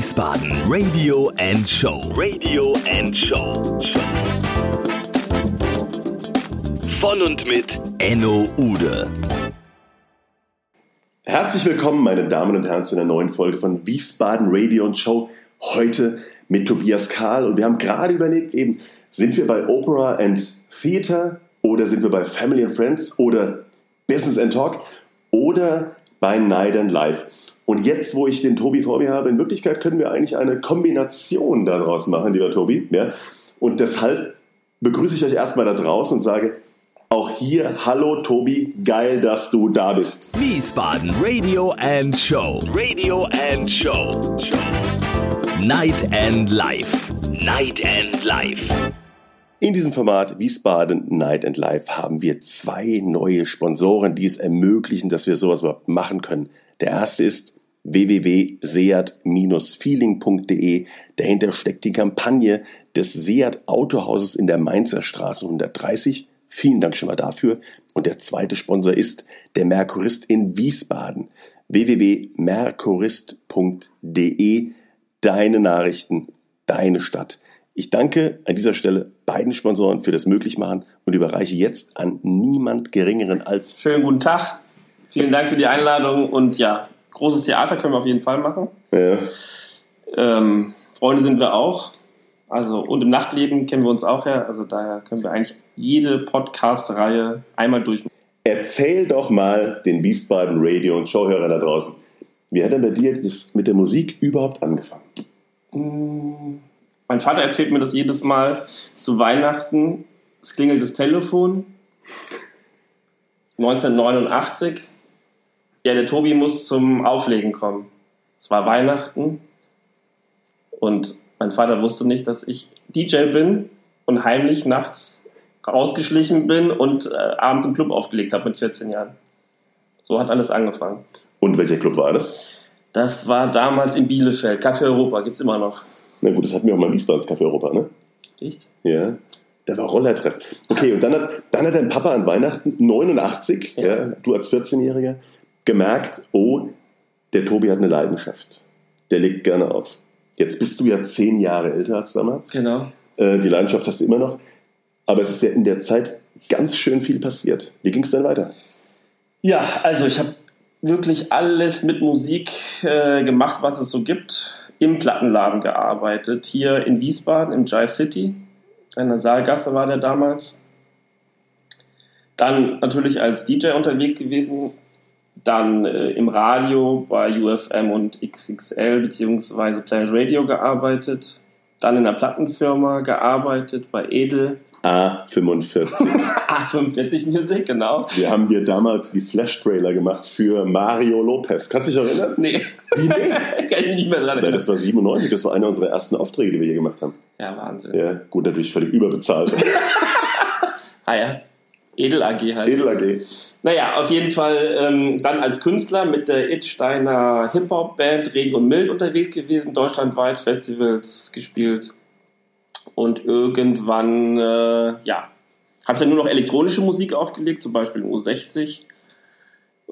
Wiesbaden Radio and Show. Radio and Show. Von und mit Enno Ude. Herzlich willkommen, meine Damen und Herren, zu einer neuen Folge von Wiesbaden Radio and Show. Heute mit Tobias Karl. Und wir haben gerade überlegt, eben, sind wir bei Opera and Theater oder sind wir bei Family and Friends oder Business and Talk oder bei Night and Life? Und jetzt, wo ich den Tobi vor mir habe, in Wirklichkeit können wir eigentlich eine Kombination daraus machen, lieber Tobi. Ja? Und deshalb begrüße ich euch erstmal da draußen und sage, auch hier, hallo Tobi, geil, dass du da bist. Wiesbaden Radio and Show. Radio and Show. Night and Life. Night and Life. In diesem Format Wiesbaden Night and Life haben wir zwei neue Sponsoren, die es ermöglichen, dass wir sowas überhaupt machen können. Der erste ist www.seat-feeling.de. Dahinter steckt die Kampagne des Seat Autohauses in der Mainzer Straße 130. Vielen Dank schon mal dafür. Und der zweite Sponsor ist der Merkurist in Wiesbaden. www.merkurist.de. Deine Nachrichten, deine Stadt. Ich danke an dieser Stelle beiden Sponsoren für das Möglichmachen und überreiche jetzt an niemand Geringeren als. Schönen guten Tag. Vielen Dank für die Einladung und ja, großes Theater können wir auf jeden Fall machen. Ja. Ähm, Freunde sind wir auch. Also, und im Nachtleben kennen wir uns auch her. Also, daher können wir eigentlich jede Podcast-Reihe einmal durch. Erzähl doch mal den Wiesbaden Radio und Showhörern da draußen. Wie hat denn bei dir das mit der Musik überhaupt angefangen? Mm, Mein Vater erzählt mir das jedes Mal zu Weihnachten. Es klingelt das Telefon. 1989. Ja, der Tobi muss zum Auflegen kommen. Es war Weihnachten. Und mein Vater wusste nicht, dass ich DJ bin und heimlich nachts rausgeschlichen bin und äh, abends im Club aufgelegt habe mit 14 Jahren. So hat alles angefangen. Und welcher Club war das? Das war damals in Bielefeld. Café Europa gibt es immer noch. Na gut, das hatten wir auch mal in Wiesbaden, das Café Europa, ne? Echt? Ja. Da war Rollertreff. Okay, und dann hat, dann hat dein Papa an Weihnachten 89, ja. Ja. du als 14-Jähriger, gemerkt, oh, der Tobi hat eine Leidenschaft. Der legt gerne auf. Jetzt bist du ja zehn Jahre älter als damals. Genau. Äh, die Leidenschaft hast du immer noch. Aber es ist ja in der Zeit ganz schön viel passiert. Wie ging es dann weiter? Ja, also ich habe wirklich alles mit Musik äh, gemacht, was es so gibt. Im Plattenladen gearbeitet, hier in Wiesbaden, im Jive City. In der Saalgasse war der damals. Dann natürlich als DJ unterwegs gewesen. Dann äh, im Radio bei UFM und XXL beziehungsweise Planet Radio gearbeitet. Dann in der Plattenfirma gearbeitet bei Edel. A45. A45 Music, genau. Wir haben dir damals die Flash-Trailer gemacht für Mario Lopez. Kannst du dich erinnern? Nee. Wie nee? Kann ich nicht mehr dran Nein, erinnern. das war 97, das war einer unserer ersten Aufträge, die wir hier gemacht haben. Ja, Wahnsinn. Ja, gut, natürlich völlig überbezahlt. Ah ja. Edel AG halt. Edel AG. Naja, auf jeden Fall ähm, dann als Künstler mit der Itsteiner Hip-Hop-Band Regen und Mild unterwegs gewesen, deutschlandweit Festivals gespielt. Und irgendwann, äh, ja, habe dann nur noch elektronische Musik aufgelegt, zum Beispiel im U60.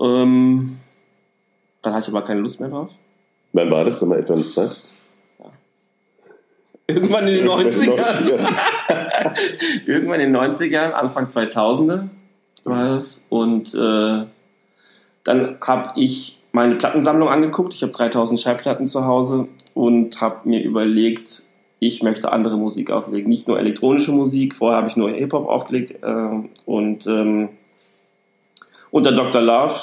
Ähm, dann hatte ich aber keine Lust mehr drauf. Wann war das? Sag mal etwa eine Zeit? Irgendwann in den 90ern. 90er. Irgendwann in den 90ern, Anfang 2000er war das. Und äh, dann habe ich meine Plattensammlung angeguckt. Ich habe 3000 Schallplatten zu Hause und habe mir überlegt, ich möchte andere Musik auflegen. Nicht nur elektronische Musik. Vorher habe ich nur Hip-Hop aufgelegt. Äh, und ähm, unter Dr. Love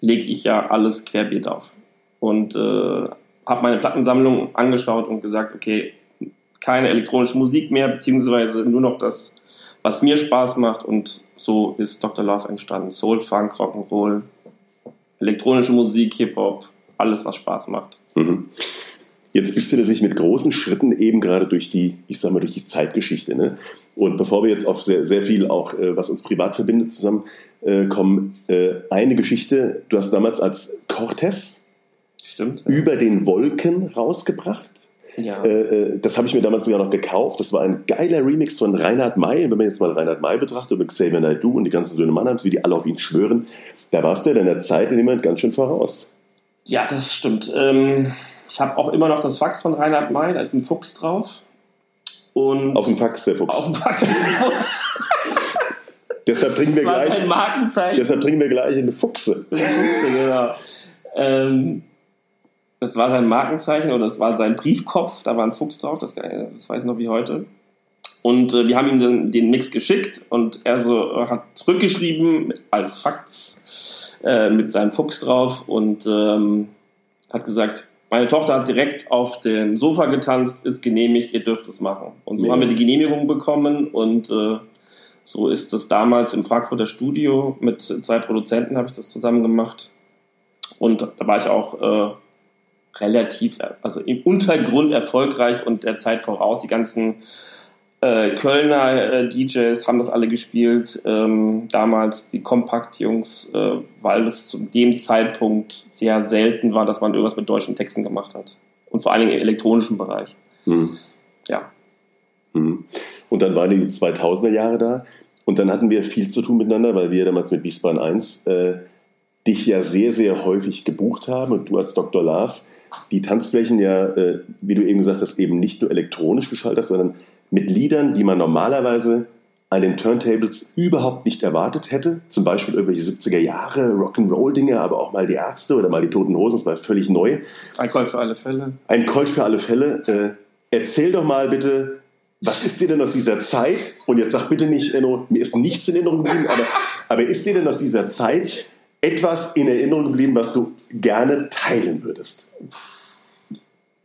lege ich ja alles querbeet auf. Und äh, habe meine Plattensammlung angeschaut und gesagt, okay, keine elektronische Musik mehr, beziehungsweise nur noch das, was mir Spaß macht. Und so ist Dr. Love entstanden. Soul, Funk, Rock'n'Roll, elektronische Musik, Hip-Hop, alles, was Spaß macht. Mhm. Jetzt bist du natürlich mit großen Schritten eben gerade durch die, ich sag mal, durch die Zeitgeschichte. Ne? Und bevor wir jetzt auf sehr, sehr viel auch, äh, was uns privat verbindet, zusammen äh, äh, eine Geschichte, du hast damals als Cortez Stimmt? über den Wolken rausgebracht. Ja. Äh, äh, das habe ich mir damals sogar noch gekauft. Das war ein geiler Remix von Reinhard May. Wenn man jetzt mal Reinhard May betrachtet, mit Xavier Naidoo und die ganzen Söhne Mannheims, wie die alle auf ihn schwören, da warst du ja deiner Zeit in jemand ganz schön voraus. Ja, das stimmt. Ähm, Ich habe auch immer noch das Fax von Reinhard May, da ist ein Fuchs drauf. Und Auf dem Fax, der Fuchs. auf dem Fax ein Fuchs. Deshalb trinken wir gleich, deshalb trinken wir gleich eine Fuchse. Das Fuchse, genau. Ähm, das war sein Markenzeichen oder das war sein Briefkopf, da war ein Fuchs drauf, das, das weiß ich noch wie heute. Und äh, wir haben ihm den, den Mix geschickt und er so äh, hat zurückgeschrieben als Fax äh, mit seinem Fuchs drauf und ähm, hat gesagt, meine Tochter hat direkt auf dem Sofa getanzt, ist genehmigt, ihr dürft es machen. Und so Mega. haben wir die Genehmigung bekommen und äh, so ist das damals im Frankfurter Studio mit zwei Produzenten habe ich das zusammen gemacht. Und da war ich auch äh, relativ, also im Untergrund erfolgreich und der Zeit voraus. Die ganzen äh, Kölner äh, DJs haben das alle gespielt. Ähm, damals die Kompakt-Jungs, äh, weil es zu dem Zeitpunkt sehr selten war, dass man irgendwas mit deutschen Texten gemacht hat. Und vor allen Dingen im elektronischen Bereich. Hm. Ja. Hm. Und dann waren die 2000er Jahre da und dann hatten wir viel zu tun miteinander, weil wir damals mit Wiesbaden 1 äh, dich ja sehr, sehr häufig gebucht haben und du als Dr. Love die Tanzflächen ja, äh, wie du eben gesagt hast, eben nicht nur elektronisch geschaltet hast, sondern mit Liedern, die man normalerweise an den Turntables überhaupt nicht erwartet hätte. Zum Beispiel irgendwelche 70er Jahre Rock'n'Roll-Dinge, aber auch mal die Ärzte oder mal die Toten Hosen, das war völlig neu. Ein Call für alle Fälle. Ein Colt für alle Fälle. Äh, erzähl doch mal bitte, was ist dir denn aus dieser Zeit? Und jetzt sag bitte nicht, Enno, mir ist nichts in Erinnerung geblieben, aber, aber ist dir denn aus dieser Zeit etwas in Erinnerung geblieben, was du gerne teilen würdest?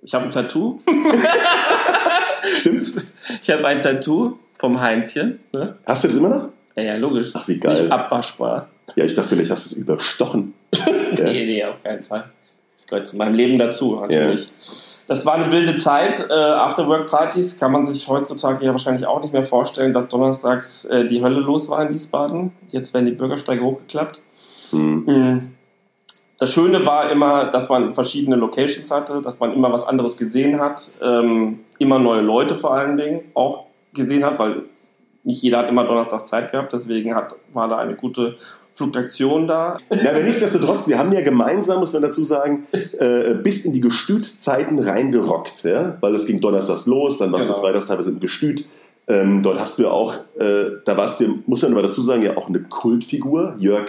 Ich habe ein Tattoo. Stimmt? Ich habe ein Tattoo vom Heinzchen. Ne? Hast du das immer noch? Ja, ja, logisch. Ach, wie geil. Nicht abwaschbar. Ja, ich dachte, vielleicht hast du es überstochen. Ja. Nee, nee, auf keinen Fall. Das gehört zu meinem Leben dazu, natürlich. Das war eine wilde Zeit. Äh, Afterwork-Partys kann man sich heutzutage ja wahrscheinlich auch nicht mehr vorstellen, dass donnerstags äh, die Hölle los war in Wiesbaden. Jetzt werden die Bürgersteige hochgeklappt. Hm. Mhm. Das Schöne war immer, dass man verschiedene Locations hatte, dass man immer was anderes gesehen hat, ähm, immer neue Leute vor allen Dingen auch gesehen hat, weil nicht jeder hat immer donnerstags Zeit gehabt, deswegen hat, war da eine gute Fluktuation da. Na, aber nichtsdestotrotz, wir haben ja gemeinsam, muss man dazu sagen, äh, bis in die Gestützeiten reingerockt, ja? weil es ging donnerstags los, dann warst Genau. du freitags teilweise im Gestüt. Ähm, dort hast du ja auch, äh, da warst du, muss man aber dazu sagen, ja auch eine Kultfigur. Jörg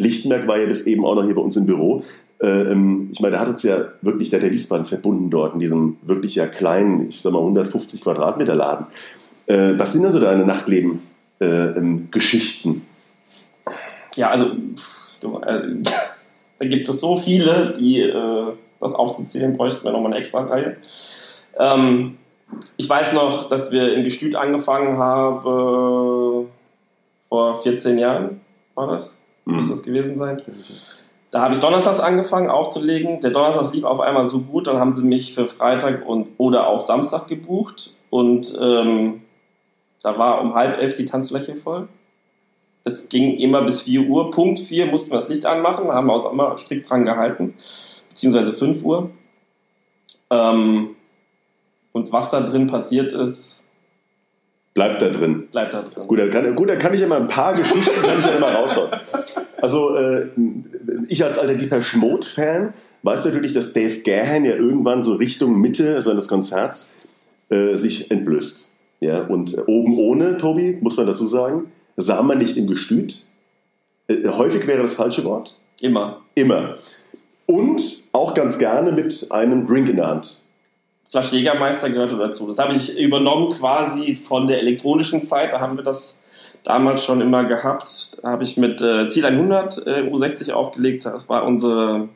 Lichtenberg war ja bis eben auch noch hier bei uns im Büro. Äh, ähm, ich meine, der hat uns ja wirklich, der der Wiesbaden verbunden dort in diesem wirklich ja kleinen, ich sag mal 150 Quadratmeter Laden. Äh, was sind denn so deine Nachtleben-Geschichten? Ja, also du, äh, da gibt es so viele, die äh, das aufzuzählen bräuchten wir nochmal eine extra Reihe. Ähm, ich weiß noch, dass wir in Gestüt angefangen haben vor 14 Jahren, war das? Muss das gewesen sein? Da habe ich donnerstags angefangen aufzulegen. Der Donnerstag lief auf einmal so gut, dann haben sie mich für Freitag und oder auch Samstag gebucht und ähm, da war um halb elf die Tanzfläche voll. Es ging immer bis 4 Uhr. Punkt 4 mussten wir das Licht anmachen, da haben wir uns auch immer strikt dran gehalten, beziehungsweise 5 Uhr. Ähm, und was da drin passiert ist, Bleibt da drin. bleibt da drin. Gut, dann kann, gut, dann kann ich ja mal ein paar Geschichten kann ich ja mal raushauen. Also äh, ich als alter Deeper Mode-Fan weiß natürlich, dass Dave Gahan ja irgendwann so Richtung Mitte seines Konzerts äh, sich entblößt. Ja, und oben ohne, Tobi, muss man dazu sagen, sah man nicht im Gestüt. Äh, häufig wäre das falsche Wort. Immer. Immer. Und auch ganz gerne mit einem Drink in der Hand. Flasche Jägermeister gehörte dazu. Das habe ich übernommen quasi von der elektronischen Zeit. Da haben wir das damals schon immer gehabt. Da habe ich mit äh, Ziel 100 äh, U60 aufgelegt. Das war unsere,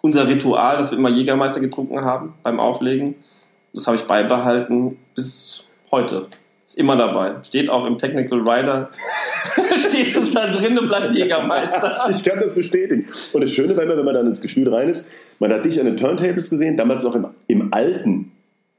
unser Ritual, dass wir immer Jägermeister getrunken haben beim Auflegen. Das habe ich beibehalten bis heute. Ist immer dabei. Steht auch im Technical Rider. Steht es da drin, eine Flasche Jägermeister. Ich kann das bestätigen. Und das Schöne war immer, wenn man dann ins Gestüt rein ist, man hat dich an den Turntables gesehen, damals auch im, im alten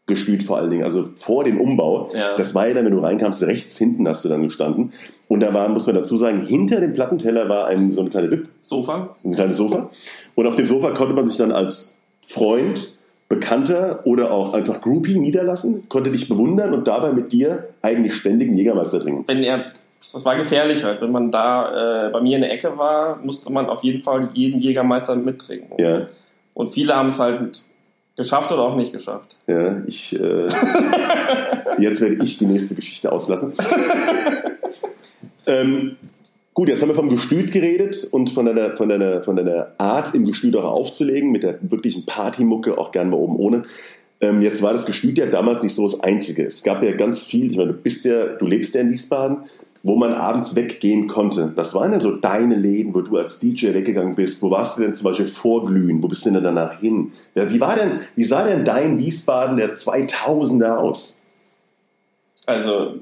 Gestüt vor allen Dingen, also vor dem Umbau. Ja. Das war ja dann, wenn du reinkamst, rechts hinten hast du dann gestanden. Und da war, muss man dazu sagen, hinter dem Plattenteller war ein, so eine kleine Wipp, Sofa. ein kleines Sofa. Und auf dem Sofa konnte man sich dann als Freund, Bekannter oder auch einfach Groupie niederlassen, konnte dich bewundern und dabei mit dir eigentlich ständigen Jägermeister trinken. wenn er, das war gefährlich halt. Wenn man da äh, bei mir in der Ecke war, musste man auf jeden Fall jeden Jägermeister mittrinken. Ja. Und viele haben es halt Geschafft oder auch nicht geschafft? Ja, ich, äh, jetzt werde ich die nächste Geschichte auslassen. ähm, gut, jetzt haben wir vom Gestüt geredet und von deiner, von, deiner, von deiner Art, im Gestüt auch aufzulegen, mit der wirklichen Partymucke, auch gern mal oben ohne. Ähm, jetzt war das Gestüt ja damals nicht so das Einzige. Es gab ja ganz viel, ich meine, du bist ja, du lebst ja in Wiesbaden, wo man abends weggehen konnte. Was waren denn so deine Läden, wo du als DJ weggegangen bist? Wo warst du denn zum Beispiel vorglühen? Wo bist du denn danach hin? Ja, wie, war denn, wie sah denn dein Wiesbaden der 2000er aus? Also,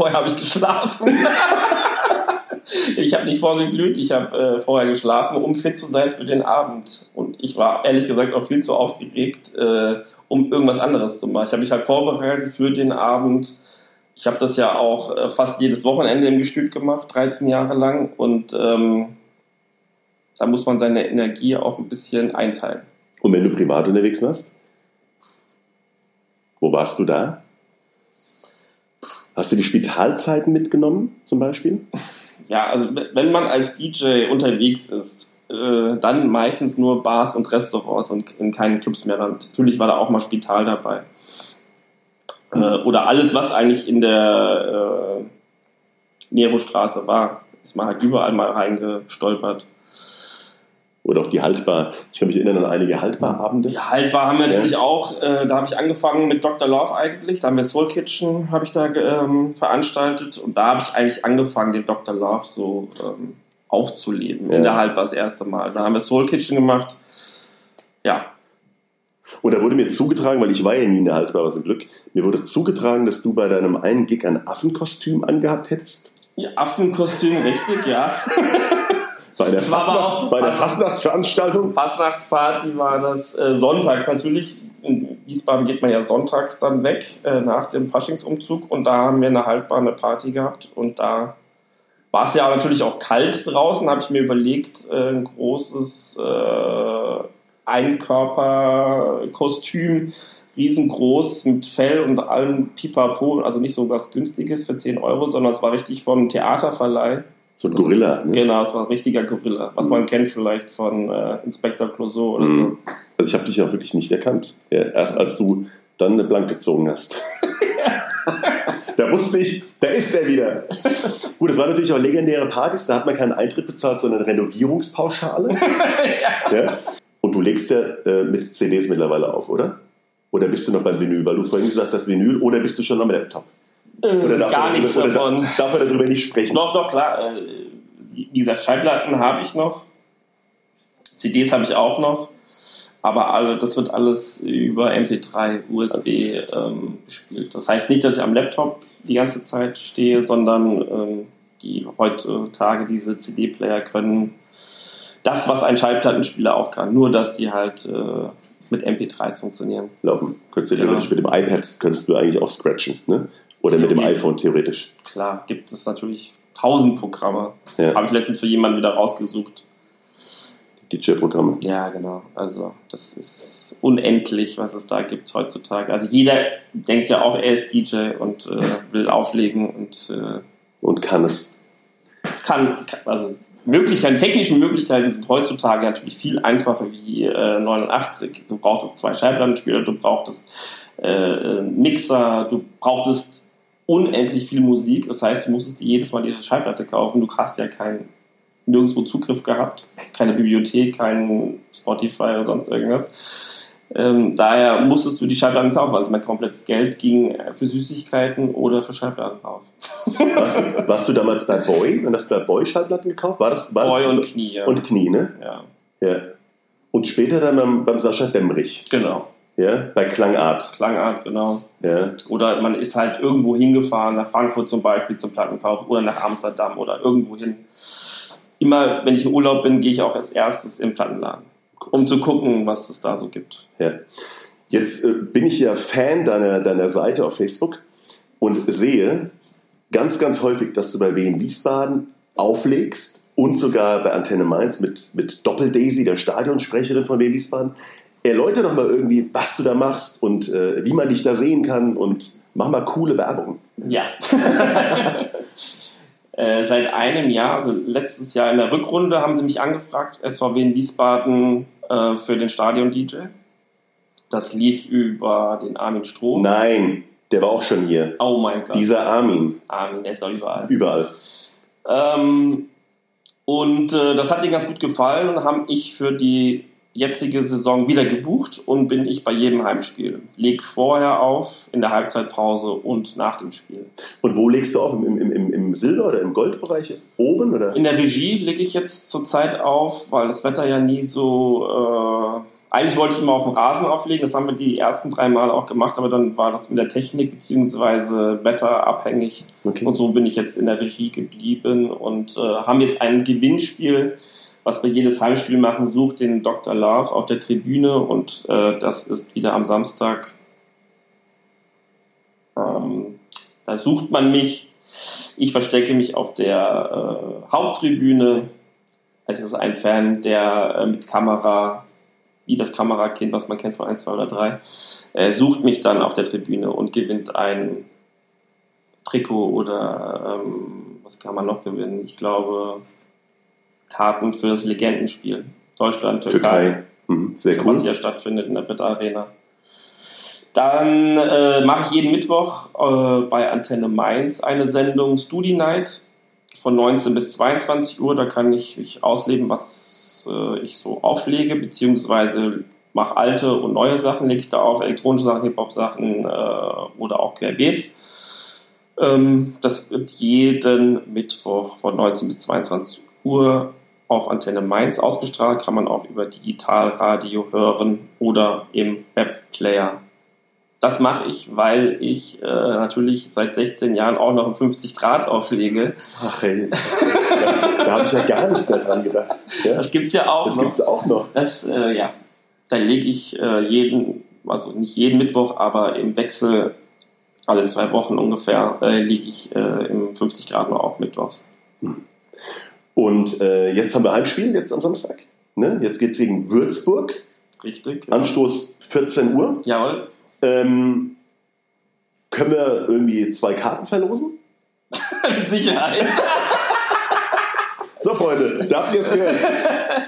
vorher habe ich geschlafen. ich habe nicht vorgeglüht, ich habe äh, vorher geschlafen, um fit zu sein für den Abend. Und ich war ehrlich gesagt auch viel zu aufgeregt, äh, um irgendwas anderes zu machen. Ich habe mich halt vorbereitet für den Abend ich habe das ja auch äh, fast jedes Wochenende im Gestüt gemacht, 13 Jahre lang. Und ähm, da muss man seine Energie auch ein bisschen einteilen. Und wenn du privat unterwegs warst? Wo warst du da? Hast du die Spitalzeiten mitgenommen, zum Beispiel? Ja, also wenn man als DJ unterwegs ist, äh, dann meistens nur Bars und Restaurants und in keinen Clubs mehr. Natürlich war da auch mal Spital dabei äh, oder alles, was eigentlich in der äh, Nero-Straße war. Ist man halt überall mal reingestolpert. Oder auch die Haltbar. Ich kann mich erinnern an einige Haltbar-Abende. Ja, Haltbar haben wir ja. natürlich auch. Äh, da habe ich angefangen mit Dr. Love eigentlich. Da haben wir Soul Kitchen habe ich da ähm, veranstaltet. Und da habe ich eigentlich angefangen, den Dr. Love so ähm, aufzuleben. Ja. In der Haltbar das erste Mal. Da haben wir Soul Kitchen gemacht. Ja, und da wurde mir zugetragen, weil ich war ja nie in der Haltbare zum Glück, mir wurde zugetragen, dass du bei deinem einen Gig ein Affenkostüm angehabt hättest. Ja, Affenkostüm, richtig, ja. bei der, Fastnacht, bei der Fastnachtsveranstaltung? Fastnachtsparty war das äh, sonntags natürlich. In Wiesbaden geht man ja sonntags dann weg äh, nach dem Faschingsumzug und da haben wir eine haltbare Party gehabt und da war es ja natürlich auch kalt draußen, habe ich mir überlegt, äh, ein großes äh, Einkörperkostüm, riesengroß mit Fell und allem Pipapo, also nicht so was Günstiges für 10 Euro, sondern es war richtig vom Theaterverleih. So ein Gorilla, ne? Genau, es war ein richtiger Gorilla, was mhm. man kennt vielleicht von äh, Inspector Clouseau oder mhm. so. Also ich habe dich auch wirklich nicht erkannt. Ja, erst als du dann eine Blank gezogen hast. da wusste ich, da ist er wieder. Gut, es waren natürlich auch legendäre Partys, da hat man keinen Eintritt bezahlt, sondern Renovierungspauschale. ja. ja. Und du legst ja äh, mit CDs mittlerweile auf, oder? Oder bist du noch beim Vinyl? Weil du vorhin gesagt hast Vinyl, oder bist du schon am Laptop? Äh, gar nichts darüber, davon. Darf man darüber nicht sprechen? Doch, doch, klar. Äh, wie gesagt, Schallplatten habe ich noch. CDs habe ich auch noch. Aber alle, das wird alles über MP3, USB ähm, gespielt. Das heißt nicht, dass ich am Laptop die ganze Zeit stehe, sondern ähm, die heutzutage diese CD-Player können das, was ein Schallplattenspieler auch kann. Nur, dass sie halt äh, mit MP3s funktionieren. Laufen. Könntest du genau. theoretisch mit dem iPad könntest du eigentlich auch scratchen, ne? Oder mit dem iPhone theoretisch. Klar, gibt es natürlich tausend Programme. Ja. Habe ich letztens für jemanden wieder rausgesucht. DJ-Programme. Ja, genau. Also das ist unendlich, was es da gibt heutzutage. Also jeder denkt ja auch, er ist DJ und äh, will auflegen und äh, und kann es. Kann, also Möglichkeiten, technischen Möglichkeiten sind heutzutage natürlich viel einfacher wie äh, 89. Du brauchst zwei Schallplattenspieler, du brauchtest äh, Mixer, du brauchtest unendlich viel Musik. Das heißt, du musstest jedes Mal diese Schallplatte kaufen. Du hast ja keinen nirgendwo Zugriff gehabt, keine Bibliothek, kein Spotify oder sonst irgendwas. Ähm, daher musstest du die Schallplatten kaufen. Also mein komplettes Geld ging für Süßigkeiten oder für Schallplatten drauf. Warst, warst, du damals bei Boy? Wenn das bei Boy Schallplatten gekauft? War das, war Boy das, und Knie, ja. Und Knie, ne? Ja. ja. Und später dann beim, beim Sascha Demmrich. Genau. Ja, bei Klangart. Klangart, genau. Ja. Oder man ist halt irgendwo hingefahren, nach Frankfurt zum Beispiel zum Plattenkauf oder nach Amsterdam oder irgendwo hin. Immer, wenn ich im Urlaub bin, gehe ich auch als erstes im Plattenladen um zu gucken, was es da so gibt. Ja. Jetzt äh, bin ich ja Fan deiner, deiner Seite auf Facebook und sehe ganz, ganz häufig, dass du bei Wien Wiesbaden auflegst und sogar bei Antenne Mainz mit, mit Doppel-Daisy, der Stadionsprecherin von Wien Wiesbaden. Erläuter doch mal irgendwie, was du da machst und äh, wie man dich da sehen kann und mach mal coole Werbung. Ja. äh, seit einem Jahr, also letztes Jahr in der Rückrunde, haben sie mich angefragt, SVW in Wiesbaden äh, für den Stadion-DJ. Das lief über den Armin Stroh. Nein, der war auch schon hier. Oh mein Gott. Dieser Armin. Armin, der ist auch überall. Überall. Ähm, und äh, das hat ihnen ganz gut gefallen und haben ich für die jetzige Saison wieder gebucht und bin ich bei jedem Heimspiel. Leg vorher auf, in der Halbzeitpause und nach dem Spiel. Und wo legst du auf? Im, im, im, im Silber- oder im Goldbereich? Oben? Oder? In der Regie lege ich jetzt zurzeit auf, weil das Wetter ja nie so. Äh, eigentlich wollte ich immer auf dem Rasen auflegen, das haben wir die ersten drei Mal auch gemacht, aber dann war das mit der Technik bzw. wetterabhängig. Okay. Und so bin ich jetzt in der Regie geblieben und äh, haben jetzt ein Gewinnspiel, was wir jedes Heimspiel machen, sucht den Dr. Love auf der Tribüne und äh, das ist wieder am Samstag. Ähm, da sucht man mich. Ich verstecke mich auf der äh, Haupttribüne. Es ist ein Fan, der äh, mit Kamera, wie das Kamerakind, was man kennt von 1, 2 oder 3, äh, sucht mich dann auf der Tribüne und gewinnt ein Trikot oder ähm, was kann man noch gewinnen? Ich glaube Karten für das Legendenspiel Deutschland Türkei, Türkei. Mhm, sehr was cool. ja stattfindet in der Britta Arena. Dann äh, mache ich jeden Mittwoch äh, bei Antenne Mainz eine Sendung Studi Night von 19 bis 22 Uhr. Da kann ich, ich ausleben, was äh, ich so auflege, beziehungsweise mache alte und neue Sachen, lege ich da auf, elektronische Sachen, Hip-Hop-Sachen äh, oder auch querbeet. Ähm, das wird jeden Mittwoch von 19 bis 22 Uhr auf Antenne Mainz ausgestrahlt, kann man auch über Digitalradio hören oder im Webplayer. Das mache ich, weil ich äh, natürlich seit 16 Jahren auch noch im 50 Grad auflege. Ach ey, da, da habe ich ja gar nicht mehr dran gedacht. Ja? Das gibt's ja auch Das noch. gibt es auch noch. Das, äh, ja, da lege ich äh, jeden, also nicht jeden Mittwoch, aber im Wechsel alle zwei Wochen ungefähr, äh, liege ich äh, im 50 Grad noch auf Mittwochs. Und äh, jetzt haben wir Heimspiel, jetzt am Samstag. Ne? Jetzt geht es gegen Würzburg. Richtig? Anstoß 14 Uhr. Jawohl. Ähm, können wir irgendwie zwei Karten verlosen? Mit Sicherheit. So, Freunde, da habt ihr es gehört.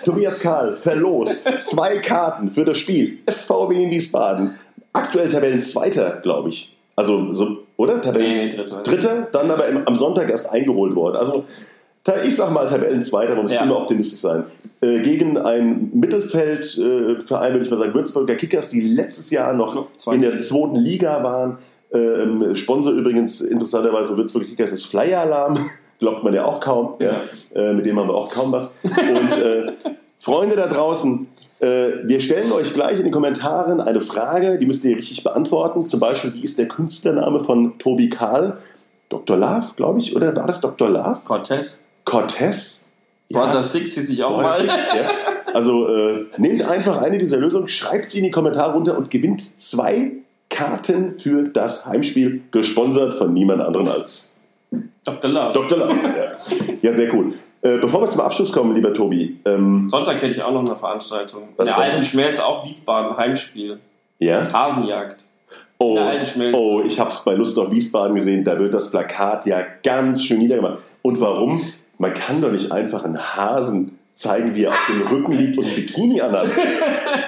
Tobias Karl verlost zwei Karten für das Spiel SVB in Wiesbaden. Aktuell Tabellenzweiter, glaube ich. Also, so, oder? Tabellen Nee, Dritter. Dritter, dann aber im, am Sonntag erst eingeholt worden. Also, ich sag mal Tabellenzweiter, man muss Ja. immer optimistisch sein. Äh, gegen ein Mittelfeldverein, würde ich mal sagen, Würzburger Kickers, die letztes Jahr noch in der zweiten Liga waren. Ähm, Sponsor übrigens interessanterweise von Würzburger Kickers ist Flyer Alarm. Glaubt man ja auch kaum. Ja. Äh, mit dem haben wir auch kaum was. Und äh, Freunde da draußen, äh, wir stellen euch gleich in den Kommentaren eine Frage, die müsst ihr richtig beantworten. Zum Beispiel, wie ist der Künstlername von Tobi Karl? Dr. Love, glaube ich, oder war das Dr. Love? Cortez. Cortez? Brother Six hieß ich auch Brother mal. Six, ja. Also äh, nehmt einfach eine dieser Lösungen, schreibt sie in die Kommentare runter und gewinnt zwei Karten für das Heimspiel, gesponsert von niemand anderem als Dr. Love. Dr. Love. Ja, ja sehr cool. Äh, bevor wir zum Abschluss kommen, lieber Tobi, ähm, Sonntag hätte ich auch noch eine Veranstaltung. In der alten Schmelz auch Wiesbaden, Heimspiel. ja? Hasenjagd. Oh, der alten Schmelz. oh, ich habe es bei Lust auf Wiesbaden gesehen, da wird das Plakat ja ganz schön niedergemacht. Und warum? Man kann doch nicht einfach einen Hasen zeigen, wie er auf dem Rücken liegt und ein Bikini anhat.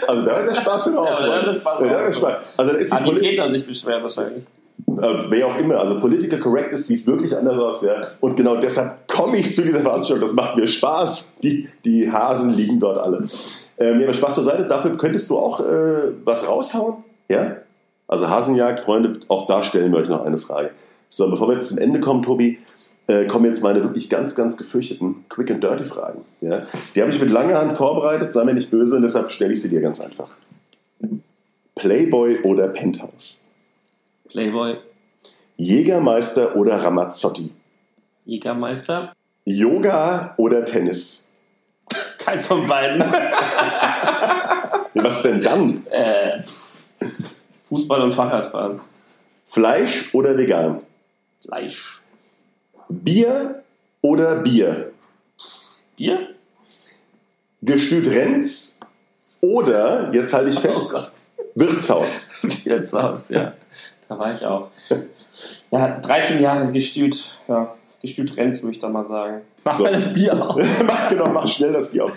Also da hört der Spaß drauf. Ja, da hört der Spaß Da hört der. Spaß. Also da ist die Hat die Poli- Peter sich beschwert wahrscheinlich. äh, wer auch immer, also Political Correctness sieht wirklich anders aus, ja. Und genau deshalb komme ich zu dieser Veranstaltung. Das macht mir Spaß. Die, die Hasen liegen dort alle. Ähm, ja, aber Spaß beiseite, dafür könntest du auch äh, was raushauen, ja? Also Hasenjagd, Freunde, auch da stellen wir euch noch eine Frage. So, bevor wir jetzt zum Ende kommen, Tobi, äh, kommen jetzt meine wirklich ganz, ganz gefürchteten Quick and Dirty Fragen. Ja? Die habe ich mit langer Hand vorbereitet, sei mir nicht böse, und deshalb stelle ich sie dir ganz einfach. Playboy oder Penthouse? Playboy, Jägermeister oder Ramazzotti? Jägermeister. Yoga oder Tennis? Keins von beiden. Was denn dann? äh, Fußball und Fahrradfahren. Fleisch oder vegan? Fleisch. Bier oder Bier? Bier? Gestüt Renz oder, jetzt halte ich Oh fest, Gott. Wirtshaus. Hause, ja. Da war ich auch. Ja, 13 Jahre gestüt. Ja, gestüt Renz, würde ich da mal sagen. Mach So. mal das Bier auf. mach, genau, mach schnell das Bier auf.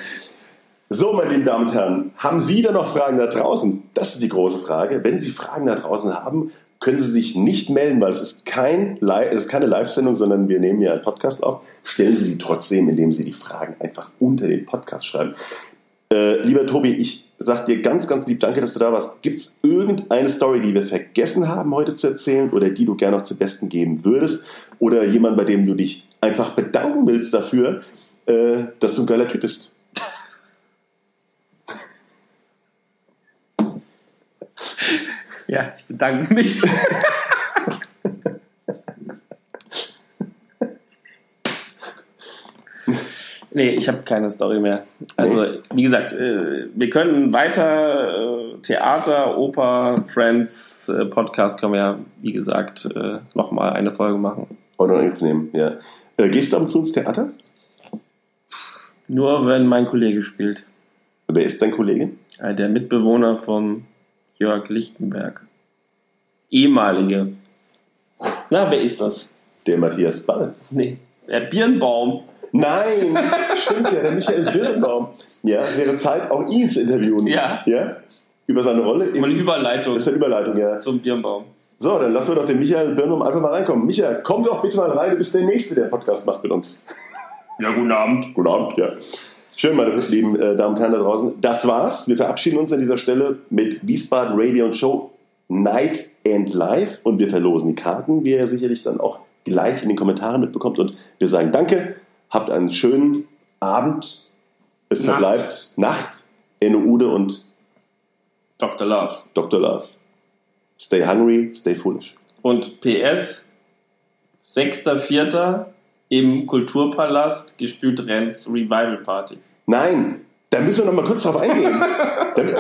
So, meine lieben Damen und Herren, haben Sie da noch Fragen da draußen? Das ist die große Frage. Wenn Sie Fragen da draußen haben, können Sie sich nicht melden, weil es ist, kein es ist keine Live-Sendung, sondern wir nehmen ja einen Podcast auf. Stellen Sie sie trotzdem, indem Sie die Fragen einfach unter den Podcast schreiben. Äh, lieber Tobi, ich sage dir ganz, ganz lieb Danke, dass du da warst. Gibt es irgendeine Story, die wir vergessen haben heute zu erzählen oder die du gerne noch zu Besten geben würdest? Oder jemand, bei dem du dich einfach bedanken willst dafür, äh, dass du ein geiler Typ bist? Ja, ich bedanke mich. nee, ich habe keine Story mehr. Also, wie gesagt, äh, wir können weiter äh, Theater, Oper, Friends, äh, Podcast können wir ja, wie gesagt, nochmal eine Folge machen. Oder nehmen, ja. Gehst du ab und zu ins Theater? Nur wenn mein Kollege spielt. Wer ist dein Kollege? Der Mitbewohner von Jörg Lichtenberg. Ehemalige. Na, wer ist das? Der Matthias Ball. Nee, der Birnbaum. Nein, stimmt ja, der Michael Birnbaum. Ja, es wäre Zeit, auch ihn zu interviewen. Ja. Ja? Über seine Rolle. Im, eine Überleitung. Das ist eine Überleitung, ja. Zum Birnbaum. So, dann lassen wir doch den Michael Birnbaum einfach mal reinkommen. Michael, komm doch bitte mal rein, du bist der Nächste, der Podcast macht mit uns. Ja, guten Abend. Guten Abend, ja. Schön, meine lieben äh, Damen und Herren da draußen. Das war's. Wir verabschieden uns an dieser Stelle mit Wiesbaden Radio und Show Night and Live und wir verlosen die Karten, wie ihr sicherlich dann auch gleich in den Kommentaren mitbekommt. Und wir sagen Danke, habt einen schönen Abend. Es Nacht. verbleibt Nacht. Enno Ude und Dr. Love. Dr. Love. Stay hungry, stay foolish. Und PS, 6.4. im Kulturpalast gespielt Renz Revival Party. Nein, da müssen wir noch mal kurz drauf eingehen.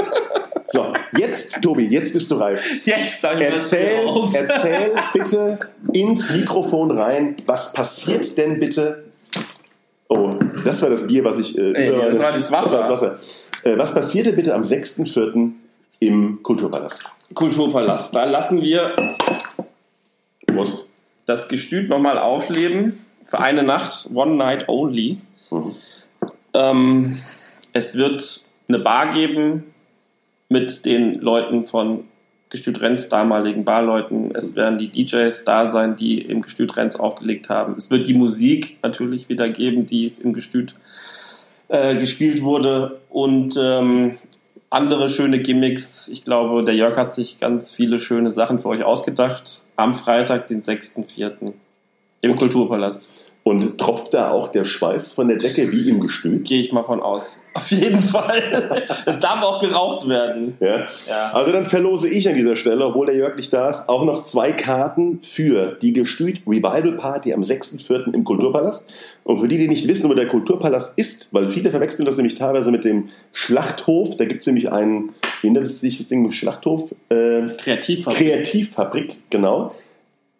so, jetzt, Tobi, jetzt bist du reif. Jetzt sag ich Erzähl, erzähl bitte ins Mikrofon rein, was passiert denn bitte? Oh, das war das Bier, was ich. Äh, über- das war das Wasser. das Wasser. Äh, was passierte bitte am 6.4. im Kulturpalast? Kulturpalast. Da lassen wir Prost. das Gestüt nochmal aufleben für eine Nacht, one night only. Mhm. Ähm, es wird eine Bar geben mit den Leuten von Gestüt Renz, damaligen Barleuten. Es werden die DJs da sein, die im Gestüt Renz aufgelegt haben. Es wird die Musik natürlich wieder geben, die es im Gestüt äh, gespielt wurde. Und ähm, andere schöne Gimmicks. Ich glaube, der Jörg hat sich ganz viele schöne Sachen für euch ausgedacht. Am Freitag, den 6.4. im Kulturpalast. Und tropft da auch der Schweiß von der Decke wie im Gestüt? Gehe ich mal von aus. Auf jeden Fall. Es darf auch geraucht werden. Ja. Ja. Also dann verlose ich an dieser Stelle, obwohl der Jörg nicht da ist, auch noch zwei Karten für die Gestüt Revival Party am 6.4. im Kulturpalast. Und für die, die nicht wissen, wo der Kulturpalast ist, weil viele verwechseln das nämlich teilweise mit dem Schlachthof. Da gibt es nämlich einen, wie nennt sich das Ding, Schlachthof? Äh, Kreativfabrik. Kreativfabrik, genau.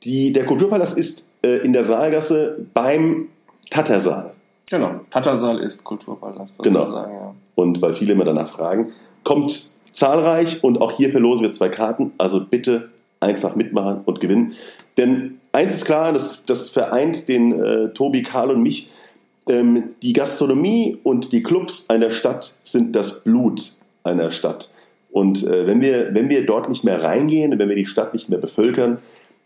Die, der Kulturpalast ist äh, in der Saalgasse beim Tattersaal. Genau. Pattersaal ist Kulturpalast Genau. sozusagen. Ja. Und weil viele immer danach fragen, kommt zahlreich und auch hier verlosen wir zwei Karten. Also bitte einfach mitmachen und gewinnen. Denn eins ist klar, das, das vereint den äh, Tobi, Karl und mich. Ähm, die Gastronomie und die Clubs einer Stadt sind das Blut einer Stadt. Und äh, wenn, wir, wenn wir dort nicht mehr reingehen, wenn wir die Stadt nicht mehr bevölkern,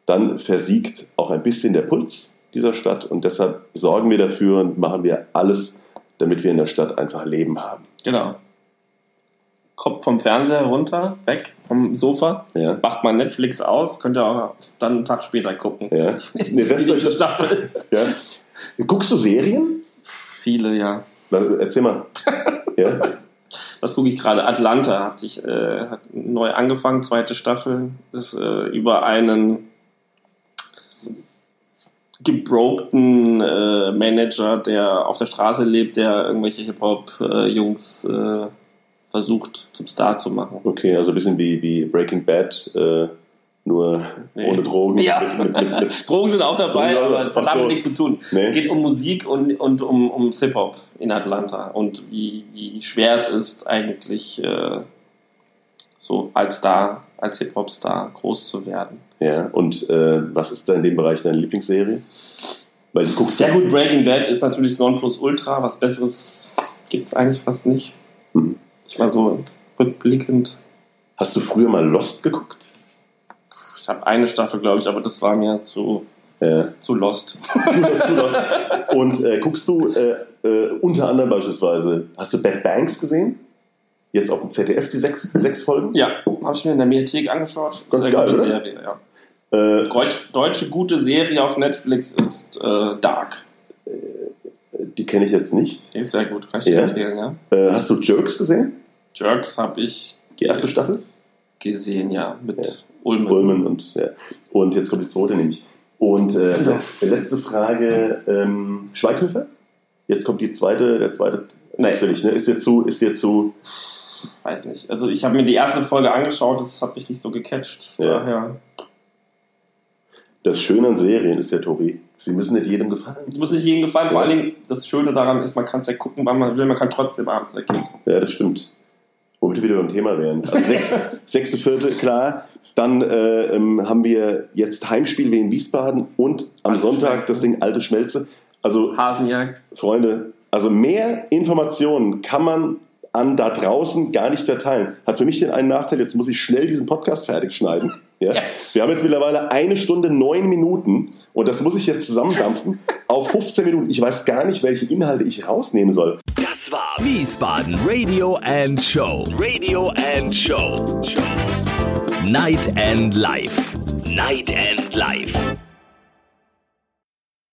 dann versiegt auch ein bisschen der Puls dieser Stadt. Und deshalb sorgen wir dafür und machen wir alles, damit wir in der Stadt einfach Leben haben. Genau. Kommt vom Fernseher runter, weg vom Sofa, Ja. macht mal Netflix aus, könnt ihr auch dann einen Tag später gucken. Ja. Nee, setzt euch, Staffel. ja. Guckst du Serien? Viele, ja. Dann Erzähl mal. Ja. Was gucke ich gerade? Atlanta hat sich äh, hat neu angefangen, zweite Staffel. Das ist äh, über einen gebrokten äh, Manager, der auf der Straße lebt, der irgendwelche Hip-Hop-Jungs äh, versucht zum Star zu machen. Okay, also ein bisschen wie, wie Breaking Bad, äh, nur Nee. ohne Drogen. Ja, Mit, mit, mit, mit. Drogen sind auch dabei, Drogen, aber es hat ach so. damit nichts zu tun. Nee. Es geht um Musik und, und um, um Hip-Hop in Atlanta und wie, wie schwer es ist, eigentlich äh, so als Star, als Hip-Hop-Star groß zu werden. Ja, und äh, was ist da in dem Bereich deine Lieblingsserie? Weil du guckst Sehr gut, Breaking Bad ist natürlich das Nonplusultra. Was Besseres gibt es eigentlich fast nicht. Mhm. Ich war so rückblickend. Hast du früher mal Lost geguckt? Ich habe eine Staffel, glaube ich, aber das war mir zu, Äh, zu lost. zu, zu Lost. Und äh, guckst du äh, äh, unter anderem beispielsweise, hast du Bad Banks gesehen? Jetzt auf dem ZDF, die sechs, sechs Folgen? Ja, habe ich mir in der Mediathek angeschaut. Ganz Sehr geil, oder? Serie, ja. Äh, Deutsch, deutsche gute Serie auf Netflix ist äh, Dark. die kenne ich jetzt nicht. Die ist sehr gut, kann ich dir Ja. empfehlen, ja. Äh, hast du Jerks gesehen? Jerks habe ich Die erste Staffel? gesehen, ja, mit Ja. Ulmen. Ulmen und, ja. und jetzt kommt die zweite nämlich. Und äh, letzte Frage, ähm, Schweighöfer? Jetzt kommt die zweite, der zweite. Nee. Natürlich, ne? Ist dir zu, ist dir zu. Weiß nicht. Also ich habe mir die erste Folge angeschaut, das hat mich nicht so gecatcht. Ja. Daher. Das Schöne an Serien ist ja, Tobi, sie müssen nicht jedem gefallen. Ich muss nicht jedem gefallen. Vor Ja. allen Dingen, das Schöne daran ist, man kann es ja gucken, wann man will, man kann trotzdem abends weggehen. Ja, das stimmt. Womit wir wieder beim Thema wären. Also sechs, sechste, vierte, klar. Dann äh, ähm, haben wir jetzt Heimspiel wie in Wiesbaden und am Alte Sonntag Schmelze. das Ding Alte Schmelze. Also Hasenjagd. Freunde, also mehr Informationen kann man an da draußen gar nicht verteilen. Hat für mich den einen Nachteil, jetzt muss ich schnell diesen Podcast fertig schneiden. Ja? Ja. Wir haben jetzt mittlerweile eine Stunde neun Minuten und das muss ich jetzt zusammendampfen auf 15 Minuten. Ich weiß gar nicht, welche Inhalte ich rausnehmen soll. Das war Wiesbaden Radio and Show. Radio and Show. Night and Life. Night and Life.